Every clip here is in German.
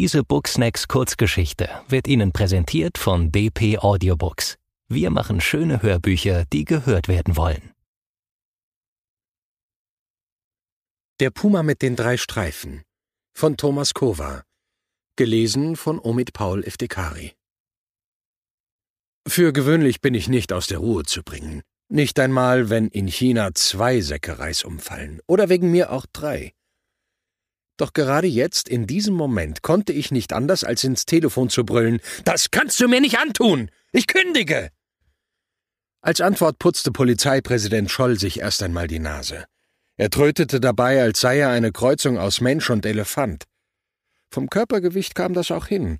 Diese Booksnacks Kurzgeschichte wird Ihnen präsentiert von DP Audiobooks. Wir machen schöne Hörbücher, die gehört werden wollen. Der Puma mit den drei Streifen von Thomas Kova. Gelesen von Omid Paul Iftikari. Für gewöhnlich bin ich nicht aus der Ruhe zu bringen. Nicht einmal, wenn in China zwei Säcke Reis umfallen. Oder wegen mir auch drei. Doch gerade jetzt, in diesem Moment, konnte ich nicht anders, als ins Telefon zu brüllen: Das kannst du mir nicht antun! Ich kündige! Als Antwort putzte Polizeipräsident Scholl sich erst einmal die Nase. Er trötete dabei, als sei er eine Kreuzung aus Mensch und Elefant. Vom Körpergewicht kam das auch hin.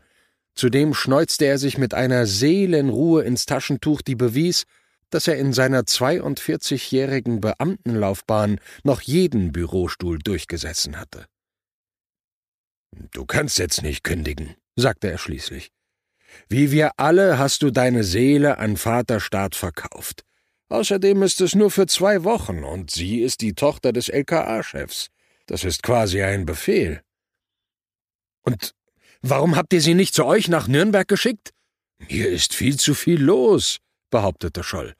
Zudem schneuzte er sich mit einer Seelenruhe ins Taschentuch, die bewies, dass er in seiner 42-jährigen Beamtenlaufbahn noch jeden Bürostuhl durchgesessen hatte. Du kannst jetzt nicht kündigen, sagte er schließlich. Wie wir alle hast du deine Seele an Vaterstaat verkauft. Außerdem ist es nur für zwei Wochen und sie ist die Tochter des LKA-Chefs. Das ist quasi ein Befehl. Und warum habt ihr sie nicht zu euch nach Nürnberg geschickt? Hier ist viel zu viel los, behauptete Scholl.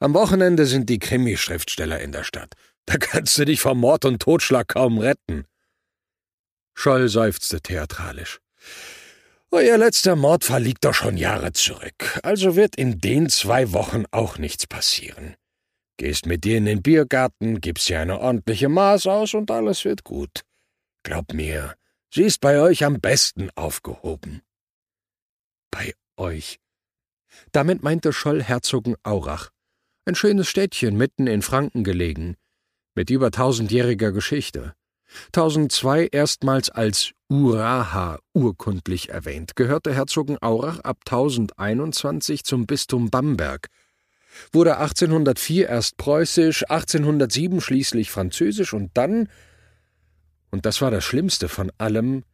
Am Wochenende sind die Krimi-Schriftsteller in der Stadt. Da kannst du dich vor Mord und Totschlag kaum retten. Scholl seufzte theatralisch. Euer letzter Mordfall liegt doch schon Jahre zurück, also wird in den zwei Wochen auch nichts passieren. Gehst mit dir in den Biergarten, gibst ihr eine ordentliche Maß aus und alles wird gut. Glaub mir, sie ist bei euch am besten aufgehoben. Bei euch? Damit meinte Scholl Herzogenaurach, ein schönes Städtchen mitten in Franken gelegen, mit über tausendjähriger Geschichte. 1002 erstmals als Uraha urkundlich erwähnt, gehörte Herzogenaurach ab 1021 zum Bistum Bamberg, wurde 1804 erst preußisch, 1807 schließlich französisch und dann, und das war das Schlimmste von allem,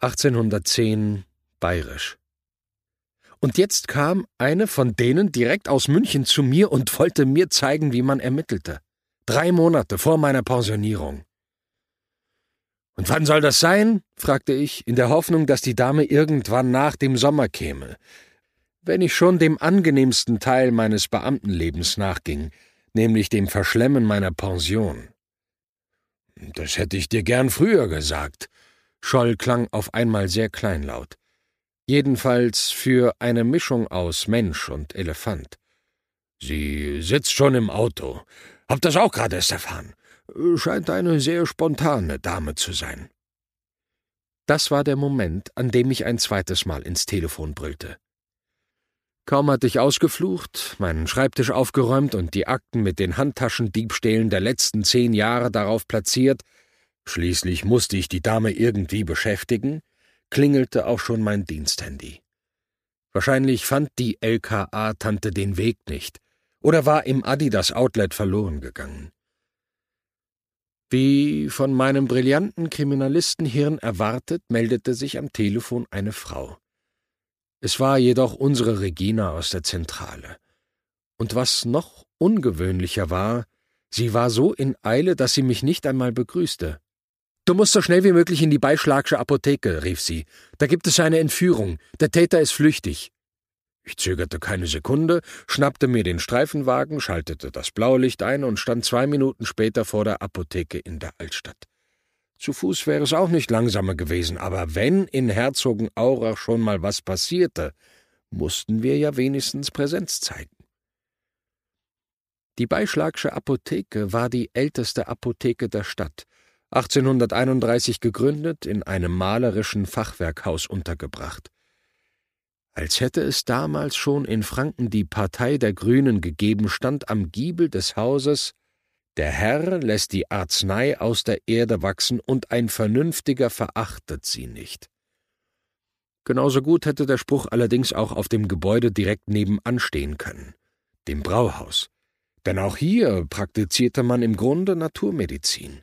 1810 bayerisch. Und jetzt kam eine von denen direkt aus München zu mir und wollte mir zeigen, wie man ermittelte. Drei Monate vor meiner Pensionierung. Wann soll das sein? fragte ich, in der Hoffnung, dass die Dame irgendwann nach dem Sommer käme. Wenn ich schon dem angenehmsten Teil meines Beamtenlebens nachging, nämlich dem Verschlemmen meiner Pension. Das hätte ich dir gern früher gesagt. Scholl klang auf einmal sehr kleinlaut. Jedenfalls für eine Mischung aus Mensch und Elefant. Sie sitzt schon im Auto. Hab das auch gerade erst erfahren. Scheint eine sehr spontane Dame zu sein. Das war der Moment, an dem ich ein zweites Mal ins Telefon brüllte. Kaum hatte ich ausgeflucht, meinen Schreibtisch aufgeräumt und die Akten mit den Handtaschendiebstählen der letzten zehn Jahre darauf platziert, schließlich musste ich die Dame irgendwie beschäftigen, klingelte auch schon mein Diensthandy. Wahrscheinlich fand die LKA-Tante den Weg nicht oder war im Adidas Outlet verloren gegangen. Wie von meinem brillanten Kriminalistenhirn erwartet, meldete sich am Telefon eine Frau. Es war jedoch unsere Regina aus der Zentrale. Und was noch ungewöhnlicher war, sie war so in Eile, dass sie mich nicht einmal begrüßte. Du musst so schnell wie möglich in die Beischlagsche Apotheke, rief sie. Da gibt es eine Entführung. Der Täter ist flüchtig. Ich zögerte keine Sekunde, schnappte mir den Streifenwagen, schaltete das Blaulicht ein und stand zwei Minuten später vor der Apotheke in der Altstadt. Zu Fuß wäre es auch nicht langsamer gewesen, aber wenn in Herzogenaurach schon mal was passierte, mussten wir ja wenigstens Präsenz zeigen. Die Beischlagsche Apotheke war die älteste Apotheke der Stadt, 1831 gegründet, in einem malerischen Fachwerkhaus untergebracht. Als hätte es damals schon in Franken die Partei der Grünen gegeben, stand am Giebel des Hauses Der Herr lässt die Arznei aus der Erde wachsen, und ein Vernünftiger verachtet sie nicht. Genauso gut hätte der Spruch allerdings auch auf dem Gebäude direkt nebenan stehen können, dem Brauhaus. Denn auch hier praktizierte man im Grunde Naturmedizin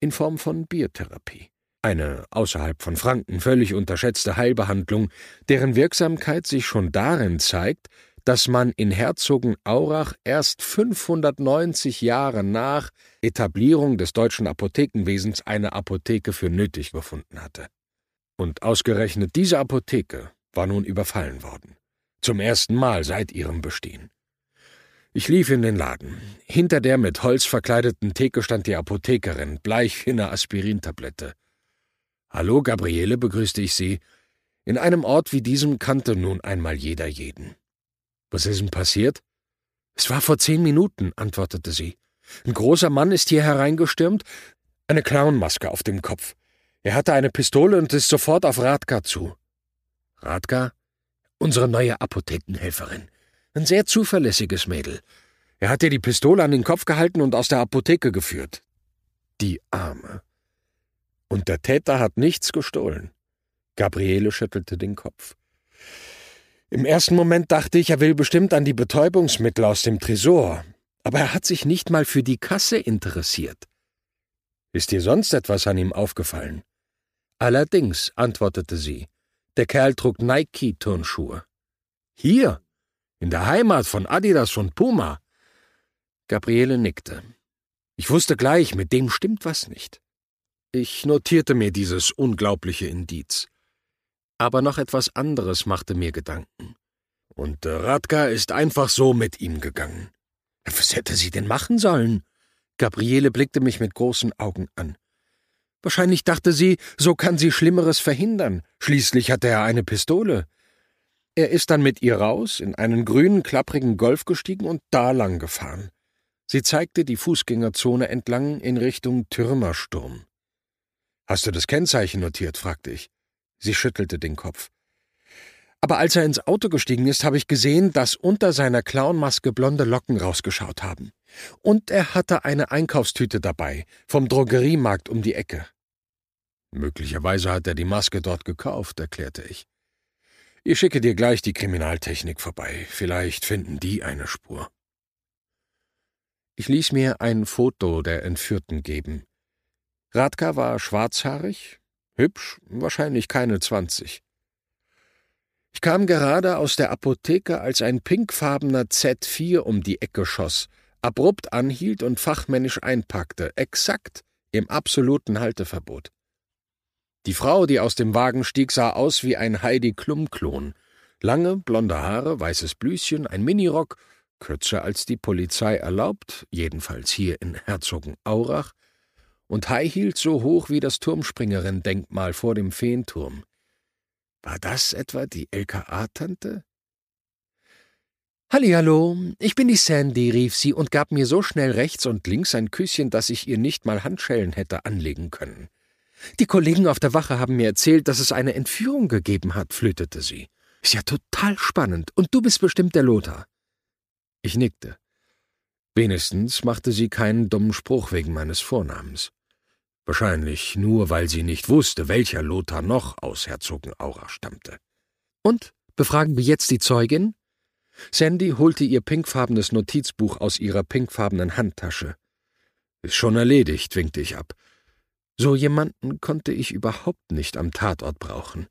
in Form von Biertherapie eine außerhalb von Franken völlig unterschätzte Heilbehandlung, deren Wirksamkeit sich schon darin zeigt, dass man in Herzogenaurach erst 590 Jahre nach Etablierung des deutschen Apothekenwesens eine Apotheke für nötig befunden hatte. Und ausgerechnet diese Apotheke war nun überfallen worden. Zum ersten Mal seit ihrem Bestehen. Ich lief in den Laden. Hinter der mit Holz verkleideten Theke stand die Apothekerin, bleich wie eine Aspirintablette. Hallo, Gabriele, begrüßte ich sie. In einem Ort wie diesem kannte nun einmal jeder jeden. Was ist denn passiert? Es war vor zehn Minuten, antwortete sie. Ein großer Mann ist hier hereingestürmt, eine Clownmaske auf dem Kopf. Er hatte eine Pistole und ist sofort auf Radka zu. Radka? Unsere neue Apothekenhelferin. Ein sehr zuverlässiges Mädel. Er hat ihr die Pistole an den Kopf gehalten und aus der Apotheke geführt. Die Arme. Und der Täter hat nichts gestohlen. Gabriele schüttelte den Kopf. Im ersten Moment dachte ich, er will bestimmt an die Betäubungsmittel aus dem Tresor, aber er hat sich nicht mal für die Kasse interessiert. Ist dir sonst etwas an ihm aufgefallen? Allerdings, antwortete sie, der Kerl trug Nike-Turnschuhe. Hier, in der Heimat von Adidas und Puma. Gabriele nickte. Ich wusste gleich, mit dem stimmt was nicht. Ich notierte mir dieses unglaubliche Indiz. Aber noch etwas anderes machte mir Gedanken. Und Radka ist einfach so mit ihm gegangen. Was hätte sie denn machen sollen? Gabriele blickte mich mit großen Augen an. Wahrscheinlich dachte sie, so kann sie Schlimmeres verhindern. Schließlich hatte er eine Pistole. Er ist dann mit ihr raus, in einen grünen, klapprigen Golf gestiegen und da lang gefahren. Sie zeigte die Fußgängerzone entlang in Richtung Türmersturm. Hast du das Kennzeichen notiert? fragte ich. Sie schüttelte den Kopf. Aber als er ins Auto gestiegen ist, habe ich gesehen, dass unter seiner Clownmaske blonde Locken rausgeschaut haben. Und er hatte eine Einkaufstüte dabei, vom Drogeriemarkt um die Ecke. Möglicherweise hat er die Maske dort gekauft, erklärte ich. Ich schicke dir gleich die Kriminaltechnik vorbei. Vielleicht finden die eine Spur. Ich ließ mir ein Foto der Entführten geben. Radka war schwarzhaarig, hübsch, wahrscheinlich keine zwanzig. Ich kam gerade aus der Apotheke, als ein pinkfarbener Z4 um die Ecke schoss, abrupt anhielt und fachmännisch einpackte, exakt im absoluten Halteverbot. Die Frau, die aus dem Wagen stieg, sah aus wie ein Heidi Klum-Klon. Lange, blonde Haare, weißes Blüschen, ein Minirock, kürzer als die Polizei erlaubt, jedenfalls hier in Herzogenaurach, und High Heels so hoch wie das Turmspringerin-Denkmal vor dem Feenturm. War das etwa die LKA-Tante? Hallihallo, ich bin die Sandy, rief sie und gab mir so schnell rechts und links ein Küsschen, dass ich ihr nicht mal Handschellen hätte anlegen können. Die Kollegen auf der Wache haben mir erzählt, dass es eine Entführung gegeben hat, flötete sie. Ist ja total spannend. Und du bist bestimmt der Lothar. Ich nickte. Wenigstens machte sie keinen dummen Spruch wegen meines Vornamens. Wahrscheinlich nur, weil sie nicht wusste, welcher Lothar noch aus Herzogenaurach stammte. Und? Befragen wir jetzt die Zeugin? Sandy holte ihr pinkfarbenes Notizbuch aus ihrer pinkfarbenen Handtasche. Ist schon erledigt, winkte ich ab. So jemanden konnte ich überhaupt nicht am Tatort brauchen.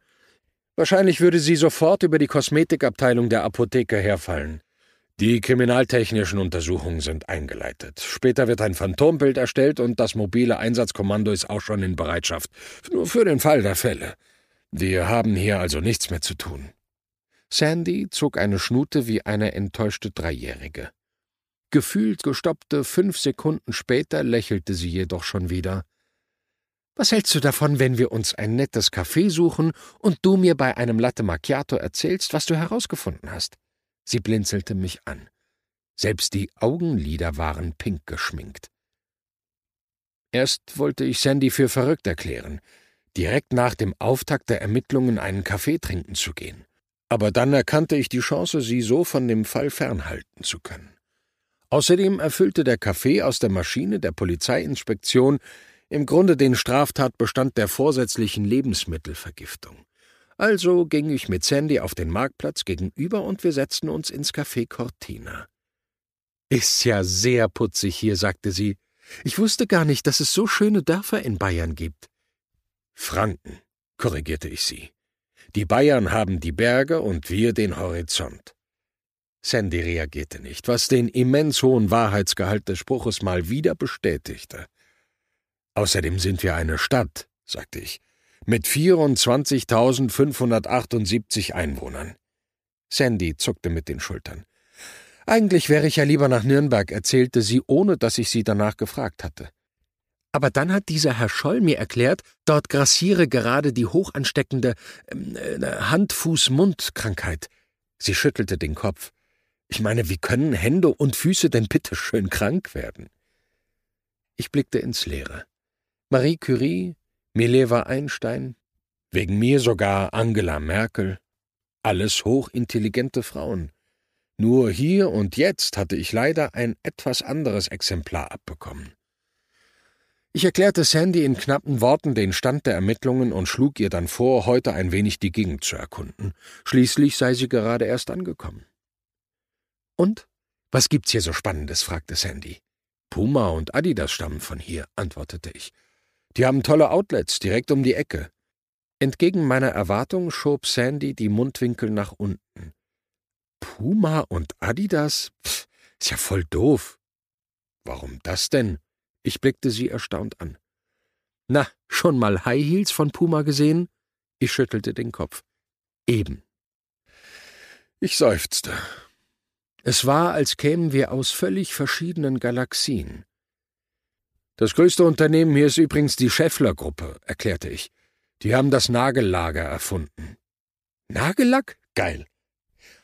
Wahrscheinlich würde sie sofort über die Kosmetikabteilung der Apotheke herfallen. Die kriminaltechnischen Untersuchungen sind eingeleitet. Später wird ein Phantombild erstellt und das mobile Einsatzkommando ist auch schon in Bereitschaft. Nur für den Fall der Fälle. Wir haben hier also nichts mehr zu tun. Sandy zog eine Schnute wie eine enttäuschte Dreijährige. Gefühlt gestoppte fünf Sekunden später lächelte sie jedoch schon wieder. Was hältst du davon, wenn wir uns ein nettes Café suchen und du mir bei einem Latte Macchiato erzählst, was du herausgefunden hast? Sie blinzelte mich an. Selbst die Augenlider waren pink geschminkt. Erst wollte ich Sandy für verrückt erklären, direkt nach dem Auftakt der Ermittlungen einen Kaffee trinken zu gehen. Aber dann erkannte ich die Chance, sie so von dem Fall fernhalten zu können. Außerdem erfüllte der Kaffee aus der Maschine der Polizeiinspektion im Grunde den Straftatbestand der vorsätzlichen Lebensmittelvergiftung. Also ging ich mit Sandy auf den Marktplatz gegenüber und wir setzten uns ins Café Cortina. Ist ja sehr putzig hier, sagte sie. Ich wusste gar nicht, dass es so schöne Dörfer in Bayern gibt. Franken, korrigierte ich sie. Die Bayern haben die Berge und wir den Horizont. Sandy reagierte nicht, was den immens hohen Wahrheitsgehalt des Spruches mal wieder bestätigte. Außerdem sind wir eine Stadt, sagte ich. Mit 24.578 Einwohnern. Sandy zuckte mit den Schultern. Eigentlich wäre ich ja lieber nach Nürnberg, erzählte sie, ohne dass ich sie danach gefragt hatte. Aber dann hat dieser Herr Scholl mir erklärt, dort grassiere gerade die hochansteckende äh, Hand-Fuß-Mund-Krankheit. Sie schüttelte den Kopf. Ich meine, wie können Hände und Füße denn bitte schön krank werden? Ich blickte ins Leere. Marie Curie, Mileva Einstein, wegen mir sogar Angela Merkel, alles hochintelligente Frauen. Nur hier und jetzt hatte ich leider ein etwas anderes Exemplar abbekommen. Ich erklärte Sandy in knappen Worten den Stand der Ermittlungen und schlug ihr dann vor, heute ein wenig die Gegend zu erkunden. Schließlich sei sie gerade erst angekommen. Und? Was gibt's hier so Spannendes? fragte Sandy. Puma und Adidas stammen von hier, antwortete ich. Die haben tolle Outlets direkt um die Ecke. Entgegen meiner Erwartung schob Sandy die Mundwinkel nach unten. Puma und Adidas? Pff, ist ja voll doof. Warum das denn? Ich blickte sie erstaunt an. Na, schon mal High Heels von Puma gesehen? Ich schüttelte den Kopf. Eben. Ich seufzte. Es war, als kämen wir aus völlig verschiedenen Galaxien. Das größte Unternehmen hier ist übrigens die Scheffler-Gruppe, erklärte ich. Die haben das Nagellager erfunden. Nagellack? Geil.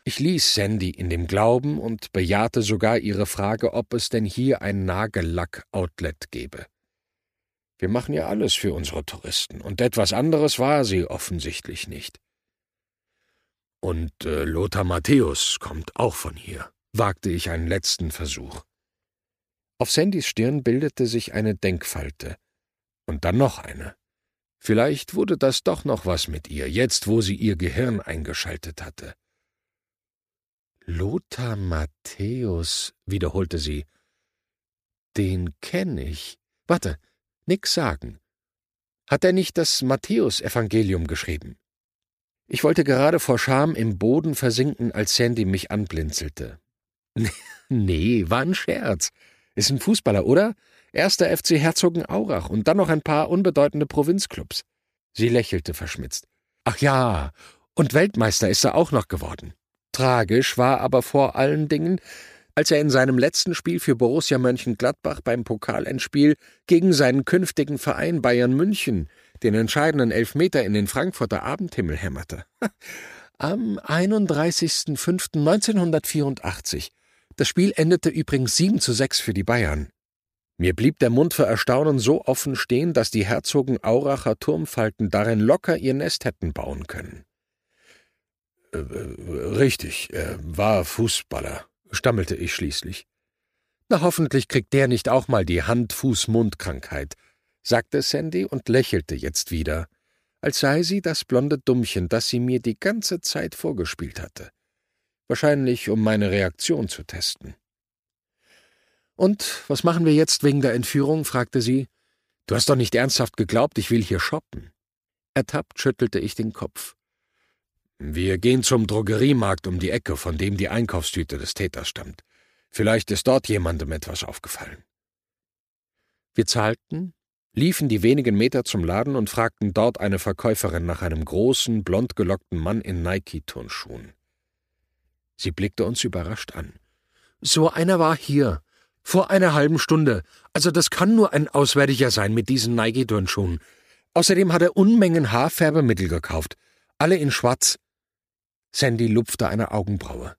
Ich ließ Sandy in dem Glauben und bejahte sogar ihre Frage, ob es denn hier ein Nagellack-Outlet gäbe. Wir machen ja alles für unsere Touristen, und etwas anderes war sie offensichtlich nicht. Und äh, Lothar Matthäus kommt auch von hier, wagte ich einen letzten Versuch. Auf Sandys Stirn bildete sich eine Denkfalte. Und dann noch eine. Vielleicht wurde das doch noch was mit ihr, jetzt wo sie ihr Gehirn eingeschaltet hatte. Lothar Matthäus, wiederholte sie. Den kenne ich. Warte, nix sagen. Hat er nicht das Matthäus-Evangelium geschrieben? Ich wollte gerade vor Scham im Boden versinken, als Sandy mich anblinzelte. nee, war ein Scherz. Ist ein Fußballer, oder? Erster FC Herzogenaurach und dann noch ein paar unbedeutende Provinzclubs. Sie lächelte verschmitzt. Ach ja, und Weltmeister ist er auch noch geworden. Tragisch war aber vor allen Dingen, als er in seinem letzten Spiel für Borussia Mönchengladbach beim Pokalendspiel gegen seinen künftigen Verein Bayern München den entscheidenden Elfmeter in den Frankfurter Abendhimmel hämmerte. Am 31.05.1984. Das Spiel endete übrigens 7 zu 6 für die Bayern. Mir blieb der Mund vor Erstaunen so offen stehen, dass die Herzogenauracher Turmfalten darin locker ihr Nest hätten bauen können. Äh, richtig, er war Fußballer, stammelte ich schließlich. Na, hoffentlich kriegt der nicht auch mal die Hand-Fuß-Mund-Krankheit, sagte Sandy und lächelte jetzt wieder, als sei sie das blonde Dummchen, das sie mir die ganze Zeit vorgespielt hatte. Wahrscheinlich, um meine Reaktion zu testen. Und was machen wir jetzt wegen der Entführung? fragte sie. Du hast doch nicht ernsthaft geglaubt, ich will hier shoppen. Ertappt schüttelte ich den Kopf. Wir gehen zum Drogeriemarkt um die Ecke, von dem die Einkaufstüte des Täters stammt. Vielleicht ist dort jemandem etwas aufgefallen. Wir zahlten, liefen die wenigen Meter zum Laden und fragten dort eine Verkäuferin nach einem großen, blond gelockten Mann in Nike-Turnschuhen. Sie blickte uns überrascht an. So einer war hier. Vor einer halben Stunde. Also das kann nur ein Auswärtiger sein mit diesen Nike-Turnschuhen. Außerdem hat er Unmengen Haarfärbemittel gekauft. Alle in schwarz. Sandy lupfte eine Augenbraue.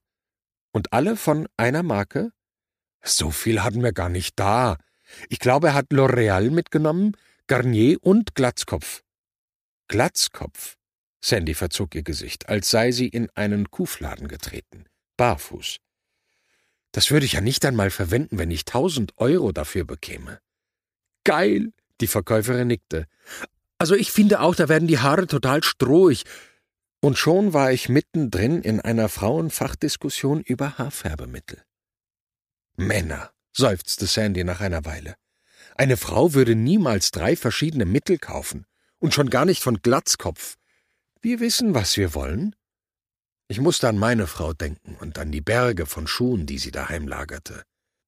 Und alle von einer Marke? So viel hatten wir gar nicht da. Ich glaube, er hat L'Oreal mitgenommen, Garnier und Glatzkopf. Glatzkopf? Sandy verzog ihr Gesicht, als sei sie in einen Kuhfladen getreten. Barfuß. Das würde ich ja nicht einmal verwenden, wenn ich tausend Euro dafür bekäme. Geil! Die Verkäuferin nickte. Also ich finde auch, da werden die Haare total strohig. Und schon war ich mittendrin in einer Frauenfachdiskussion über Haarfärbemittel. Männer, seufzte Sandy nach einer Weile. Eine Frau würde niemals drei verschiedene Mittel kaufen, und schon gar nicht von Glatzkopf. Wir wissen, was wir wollen. Ich musste an meine Frau denken und an die Berge von Schuhen, die sie daheim lagerte.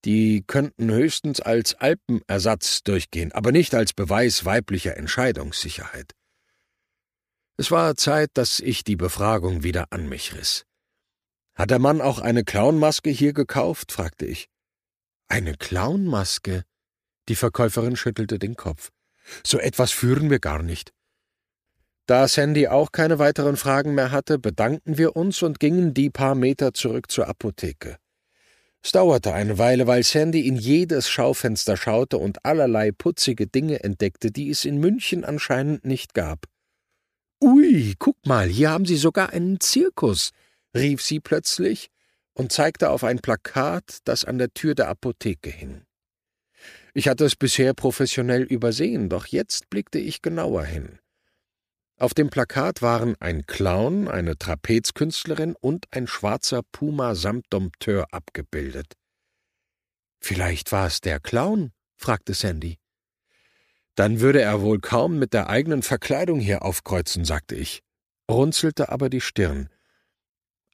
Die könnten höchstens als Alpenersatz durchgehen, aber nicht als Beweis weiblicher Entscheidungssicherheit. Es war Zeit, dass ich die Befragung wieder an mich riss. Hat der Mann auch eine Clownmaske hier gekauft? fragte ich. Eine Clownmaske? Die Verkäuferin schüttelte den Kopf. So etwas führen wir gar nicht. Da Sandy auch keine weiteren Fragen mehr hatte, bedankten wir uns und gingen die paar Meter zurück zur Apotheke. Es dauerte eine Weile, weil Sandy in jedes Schaufenster schaute und allerlei putzige Dinge entdeckte, die es in München anscheinend nicht gab. Ui, guck mal, hier haben Sie sogar einen Zirkus, rief sie plötzlich und zeigte auf ein Plakat, das an der Tür der Apotheke hing. Ich hatte es bisher professionell übersehen, doch jetzt blickte ich genauer hin. Auf dem Plakat waren ein Clown, eine Trapezkünstlerin und ein schwarzer Puma samt Dompteur abgebildet. Vielleicht war es der Clown? fragte Sandy. Dann würde er wohl kaum mit der eigenen Verkleidung hier aufkreuzen, sagte ich, runzelte aber die Stirn.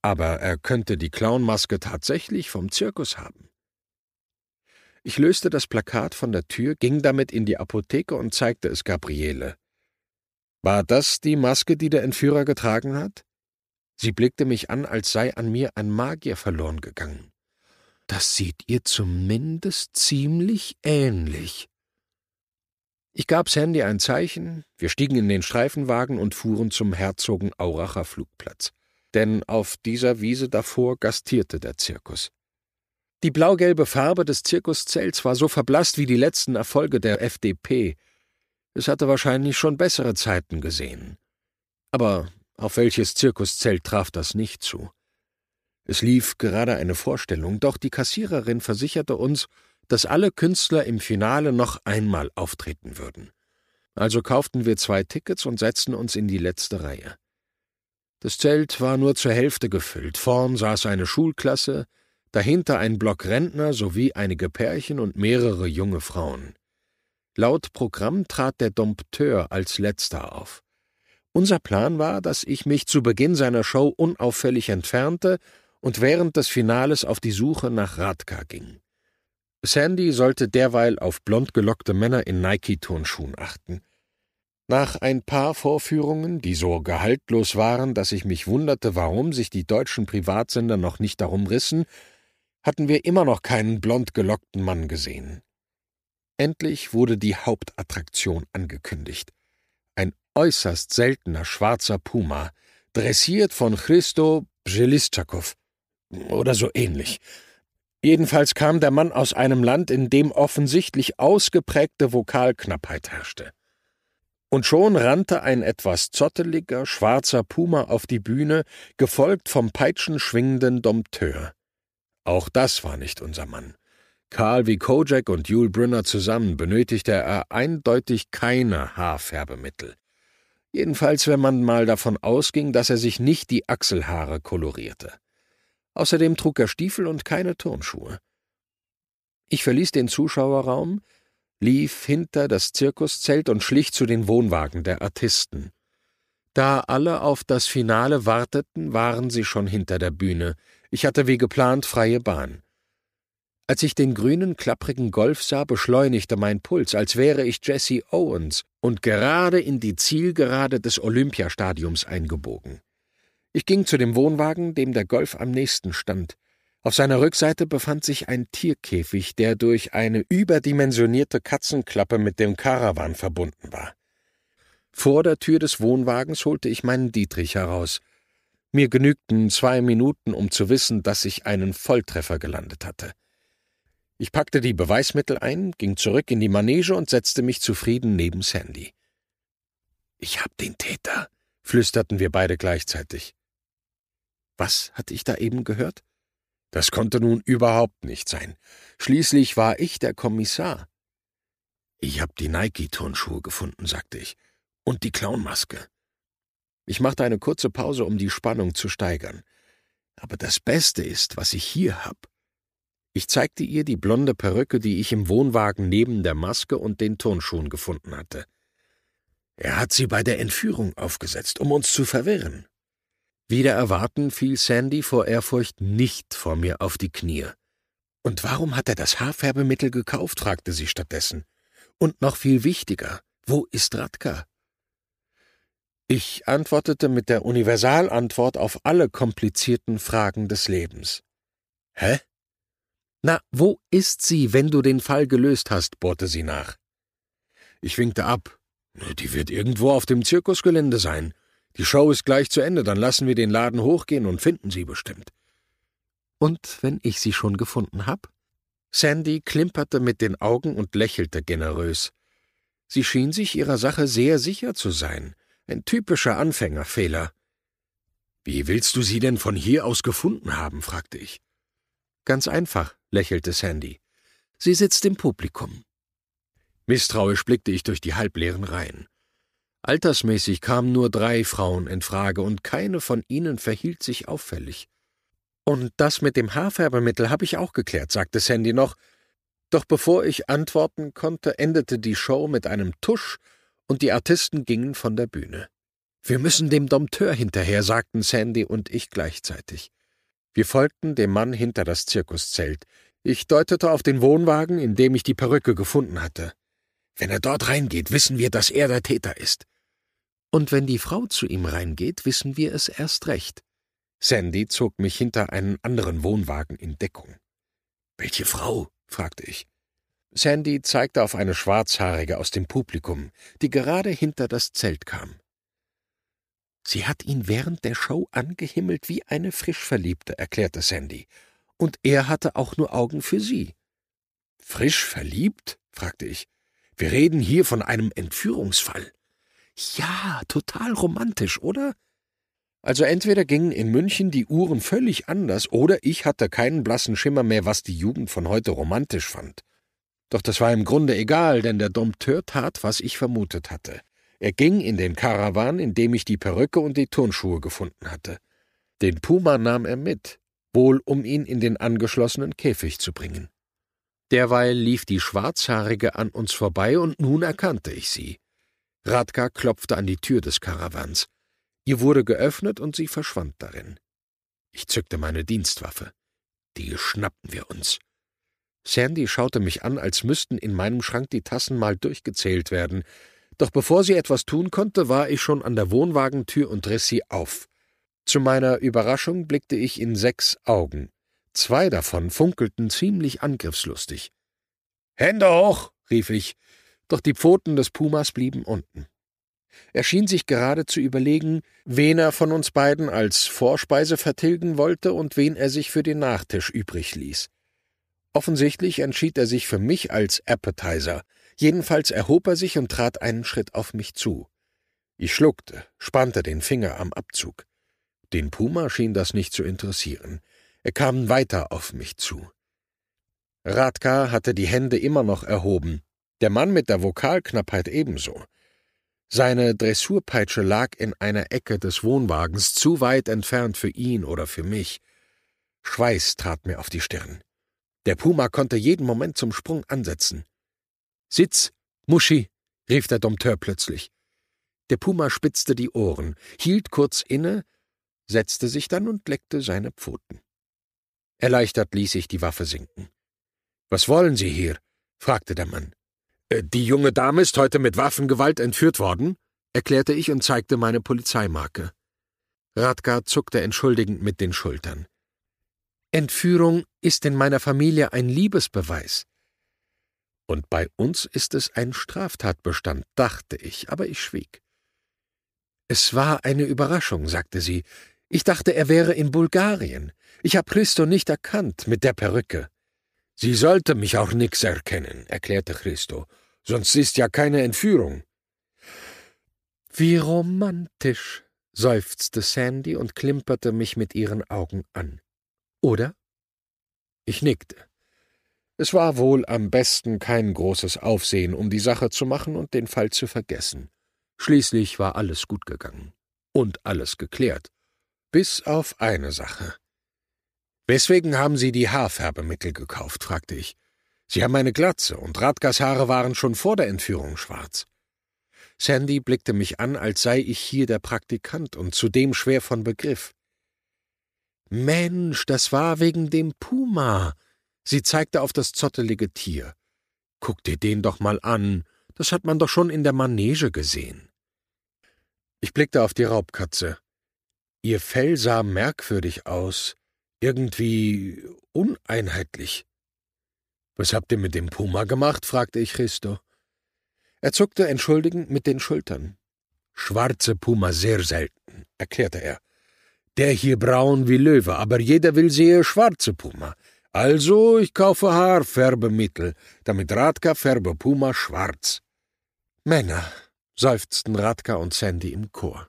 Aber er könnte die Clownmaske tatsächlich vom Zirkus haben. Ich löste das Plakat von der Tür, ging damit in die Apotheke und zeigte es Gabriele. War das die Maske, die der Entführer getragen hat? Sie blickte mich an, als sei an mir ein Magier verloren gegangen. Das sieht ihr zumindest ziemlich ähnlich. Ich gab Sandy ein Zeichen, wir stiegen in den Streifenwagen und fuhren zum Herzogenauracher Flugplatz. Denn auf dieser Wiese davor gastierte der Zirkus. Die blau-gelbe Farbe des Zirkuszelts war so verblasst wie die letzten Erfolge der FDP, es hatte wahrscheinlich schon bessere Zeiten gesehen. Aber auf welches Zirkuszelt traf das nicht zu? Es lief gerade eine Vorstellung, doch die Kassiererin versicherte uns, dass alle Künstler im Finale noch einmal auftreten würden. Also kauften wir zwei Tickets und setzten uns in die letzte Reihe. Das Zelt war nur zur Hälfte gefüllt. Vorn saß eine Schulklasse, dahinter ein Block Rentner sowie einige Pärchen und mehrere junge Frauen. Laut Programm trat der Dompteur als letzter auf. Unser Plan war, dass ich mich zu Beginn seiner Show unauffällig entfernte und während des Finales auf die Suche nach Radka ging. Sandy sollte derweil auf blond gelockte Männer in Nike-Turnschuhen achten. Nach ein paar Vorführungen, die so gehaltlos waren, dass ich mich wunderte, warum sich die deutschen Privatsender noch nicht darum rissen, hatten wir immer noch keinen blond gelockten Mann gesehen. Endlich wurde die Hauptattraktion angekündigt. Ein äußerst seltener schwarzer Puma, dressiert von Christo Bjelischakov oder so ähnlich. Jedenfalls kam der Mann aus einem Land, in dem offensichtlich ausgeprägte Vokalknappheit herrschte. Und schon rannte ein etwas zotteliger, schwarzer Puma auf die Bühne, gefolgt vom peitschenschwingenden Dompteur. Auch das war nicht unser Mann. Karl wie Kojak und Yul Brynner zusammen benötigte er eindeutig keine Haarfärbemittel. Jedenfalls, wenn man mal davon ausging, dass er sich nicht die Achselhaare kolorierte. Außerdem trug er Stiefel und keine Turnschuhe. Ich verließ den Zuschauerraum, lief hinter das Zirkuszelt und schlich zu den Wohnwagen der Artisten. Da alle auf das Finale warteten, waren sie schon hinter der Bühne. Ich hatte wie geplant freie Bahn. Als ich den grünen, klapprigen Golf sah, beschleunigte mein Puls, als wäre ich Jesse Owens und gerade in die Zielgerade des Olympiastadiums eingebogen. Ich ging zu dem Wohnwagen, dem der Golf am nächsten stand. Auf seiner Rückseite befand sich ein Tierkäfig, der durch eine überdimensionierte Katzenklappe mit dem Karawan verbunden war. Vor der Tür des Wohnwagens holte ich meinen Dietrich heraus. Mir genügten zwei Minuten, um zu wissen, dass ich einen Volltreffer gelandet hatte. Ich packte die Beweismittel ein, ging zurück in die Manege und setzte mich zufrieden neben Sandy. Ich hab den Täter, flüsterten wir beide gleichzeitig. Was hatte ich da eben gehört? Das konnte nun überhaupt nicht sein. Schließlich war ich der Kommissar. Ich hab die Nike-Turnschuhe gefunden, sagte ich, und die Clownmaske. Ich machte eine kurze Pause, um die Spannung zu steigern. Aber das Beste ist, was ich hier hab. Ich zeigte ihr die blonde Perücke, die ich im Wohnwagen neben der Maske und den Turnschuhen gefunden hatte. Er hat sie bei der Entführung aufgesetzt, um uns zu verwirren. Wieder erwarten fiel Sandy vor Ehrfurcht nicht vor mir auf die Knie. Und warum hat er das Haarfärbemittel gekauft? fragte sie stattdessen. Und noch viel wichtiger, wo ist Radka? Ich antwortete mit der Universalantwort auf alle komplizierten Fragen des Lebens. Hä? Na, wo ist sie, wenn du den Fall gelöst hast? bohrte sie nach. Ich winkte ab. Die wird irgendwo auf dem Zirkusgelände sein. Die Show ist gleich zu Ende, dann lassen wir den Laden hochgehen und finden sie bestimmt. Und wenn ich sie schon gefunden hab? Sandy klimperte mit den Augen und lächelte generös. Sie schien sich ihrer Sache sehr sicher zu sein. Ein typischer Anfängerfehler. Wie willst du sie denn von hier aus gefunden haben? fragte ich. Ganz einfach, lächelte Sandy. Sie sitzt im Publikum. Misstrauisch blickte ich durch die halbleeren Reihen. Altersmäßig kamen nur drei Frauen in Frage, und keine von ihnen verhielt sich auffällig. Und das mit dem Haarfärbemittel habe ich auch geklärt, sagte Sandy noch. Doch bevor ich antworten konnte, endete die Show mit einem Tusch, und die Artisten gingen von der Bühne. Wir müssen dem Dompteur hinterher, sagten Sandy und ich gleichzeitig. Wir folgten dem Mann hinter das Zirkuszelt. Ich deutete auf den Wohnwagen, in dem ich die Perücke gefunden hatte. Wenn er dort reingeht, wissen wir, dass er der Täter ist. Und wenn die Frau zu ihm reingeht, wissen wir es erst recht. Sandy zog mich hinter einen anderen Wohnwagen in Deckung. Welche Frau? fragte ich. Sandy zeigte auf eine Schwarzhaarige aus dem Publikum, die gerade hinter das Zelt kam. Sie hat ihn während der Show angehimmelt wie eine Frischverliebte, erklärte Sandy, und er hatte auch nur Augen für sie. Frisch verliebt? fragte ich. Wir reden hier von einem Entführungsfall. Ja, total romantisch, oder? Also entweder gingen in München die Uhren völlig anders, oder ich hatte keinen blassen Schimmer mehr, was die Jugend von heute romantisch fand. Doch das war im Grunde egal, denn der Dompteur tat, was ich vermutet hatte. Er ging in den Karawan, in dem ich die Perücke und die Turnschuhe gefunden hatte. Den Puma nahm er mit, wohl um ihn in den angeschlossenen Käfig zu bringen. Derweil lief die Schwarzhaarige an uns vorbei, und nun erkannte ich sie. Radka klopfte an die Tür des Karawans. Ihr wurde geöffnet, und sie verschwand darin. Ich zückte meine Dienstwaffe. Die schnappten wir uns. Sandy schaute mich an, als müssten in meinem Schrank die Tassen mal durchgezählt werden, doch bevor sie etwas tun konnte, war ich schon an der Wohnwagentür und riss sie auf. Zu meiner Überraschung blickte ich in sechs Augen. Zwei davon funkelten ziemlich angriffslustig. Hände hoch! rief ich, doch die Pfoten des Pumas blieben unten. Er schien sich gerade zu überlegen, wen er von uns beiden als Vorspeise vertilgen wollte und wen er sich für den Nachtisch übrig ließ. Offensichtlich entschied er sich für mich als Appetizer, Jedenfalls erhob er sich und trat einen Schritt auf mich zu. Ich schluckte, spannte den Finger am Abzug. Den Puma schien das nicht zu interessieren. Er kam weiter auf mich zu. Radka hatte die Hände immer noch erhoben, der Mann mit der Vokalknappheit ebenso. Seine Dressurpeitsche lag in einer Ecke des Wohnwagens, zu weit entfernt für ihn oder für mich. Schweiß trat mir auf die Stirn. Der Puma konnte jeden Moment zum Sprung ansetzen. Sitz, Muschi, rief der Dompteur plötzlich. Der Puma spitzte die Ohren, hielt kurz inne, setzte sich dann und leckte seine Pfoten. Erleichtert ließ ich die Waffe sinken. Was wollen Sie hier? fragte der Mann. Äh, die junge Dame ist heute mit Waffengewalt entführt worden, erklärte ich und zeigte meine Polizeimarke. Radgar zuckte entschuldigend mit den Schultern. Entführung ist in meiner Familie ein Liebesbeweis. Und bei uns ist es ein Straftatbestand, dachte ich, aber ich schwieg. Es war eine Überraschung, sagte sie. Ich dachte, er wäre in Bulgarien. Ich hab Christo nicht erkannt mit der Perücke. Sie sollte mich auch nix erkennen, erklärte Christo. Sonst ist ja keine Entführung. Wie romantisch, seufzte Sandy und klimperte mich mit ihren Augen an. Oder? Ich nickte. Es war wohl am besten kein großes Aufsehen, um die Sache zu machen und den Fall zu vergessen. Schließlich war alles gut gegangen. Und alles geklärt. Bis auf eine Sache. Weswegen haben Sie die Haarfärbemittel gekauft? fragte ich. Sie haben eine Glatze, und Radgas Haare waren schon vor der Entführung schwarz. Sandy blickte mich an, als sei ich hier der Praktikant und zudem schwer von Begriff. Mensch, das war wegen dem Puma, Sie zeigte auf das zottelige Tier. Guck dir den doch mal an, das hat man doch schon in der Manege gesehen. Ich blickte auf die Raubkatze. Ihr Fell sah merkwürdig aus, irgendwie uneinheitlich. Was habt ihr mit dem Puma gemacht? fragte ich Christo. Er zuckte entschuldigend mit den Schultern. Schwarze Puma sehr selten, erklärte er. Der hier braun wie Löwe, aber jeder will sehe schwarze Puma. Also, ich kaufe Haarfärbemittel, damit Radka färbe Puma schwarz. Männer, seufzten Radka und Sandy im Chor.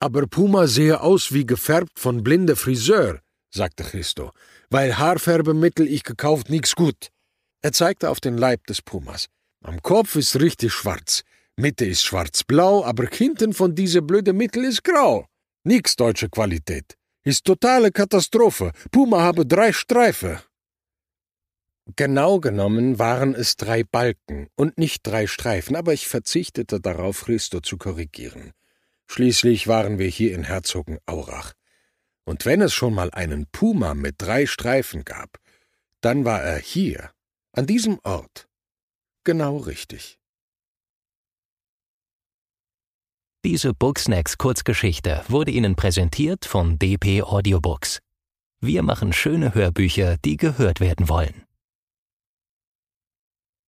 Aber Puma sehe aus wie gefärbt von blinde Friseur, sagte Christo, weil Haarfärbemittel ich gekauft nix gut. Er zeigte auf den Leib des Pumas. Am Kopf ist richtig schwarz, Mitte ist schwarz-blau, aber hinten von diese blöde Mittel ist grau. Nix deutsche Qualität. Ist totale Katastrophe. Puma habe drei Streife. Genau genommen waren es drei Balken und nicht drei Streifen, aber ich verzichtete darauf, Christo zu korrigieren. Schließlich waren wir hier in Herzogenaurach. Und wenn es schon mal einen Puma mit drei Streifen gab, dann war er hier, an diesem Ort, genau richtig. Diese Booksnacks Kurzgeschichte wurde Ihnen präsentiert von DP Audiobooks. Wir machen schöne Hörbücher, die gehört werden wollen.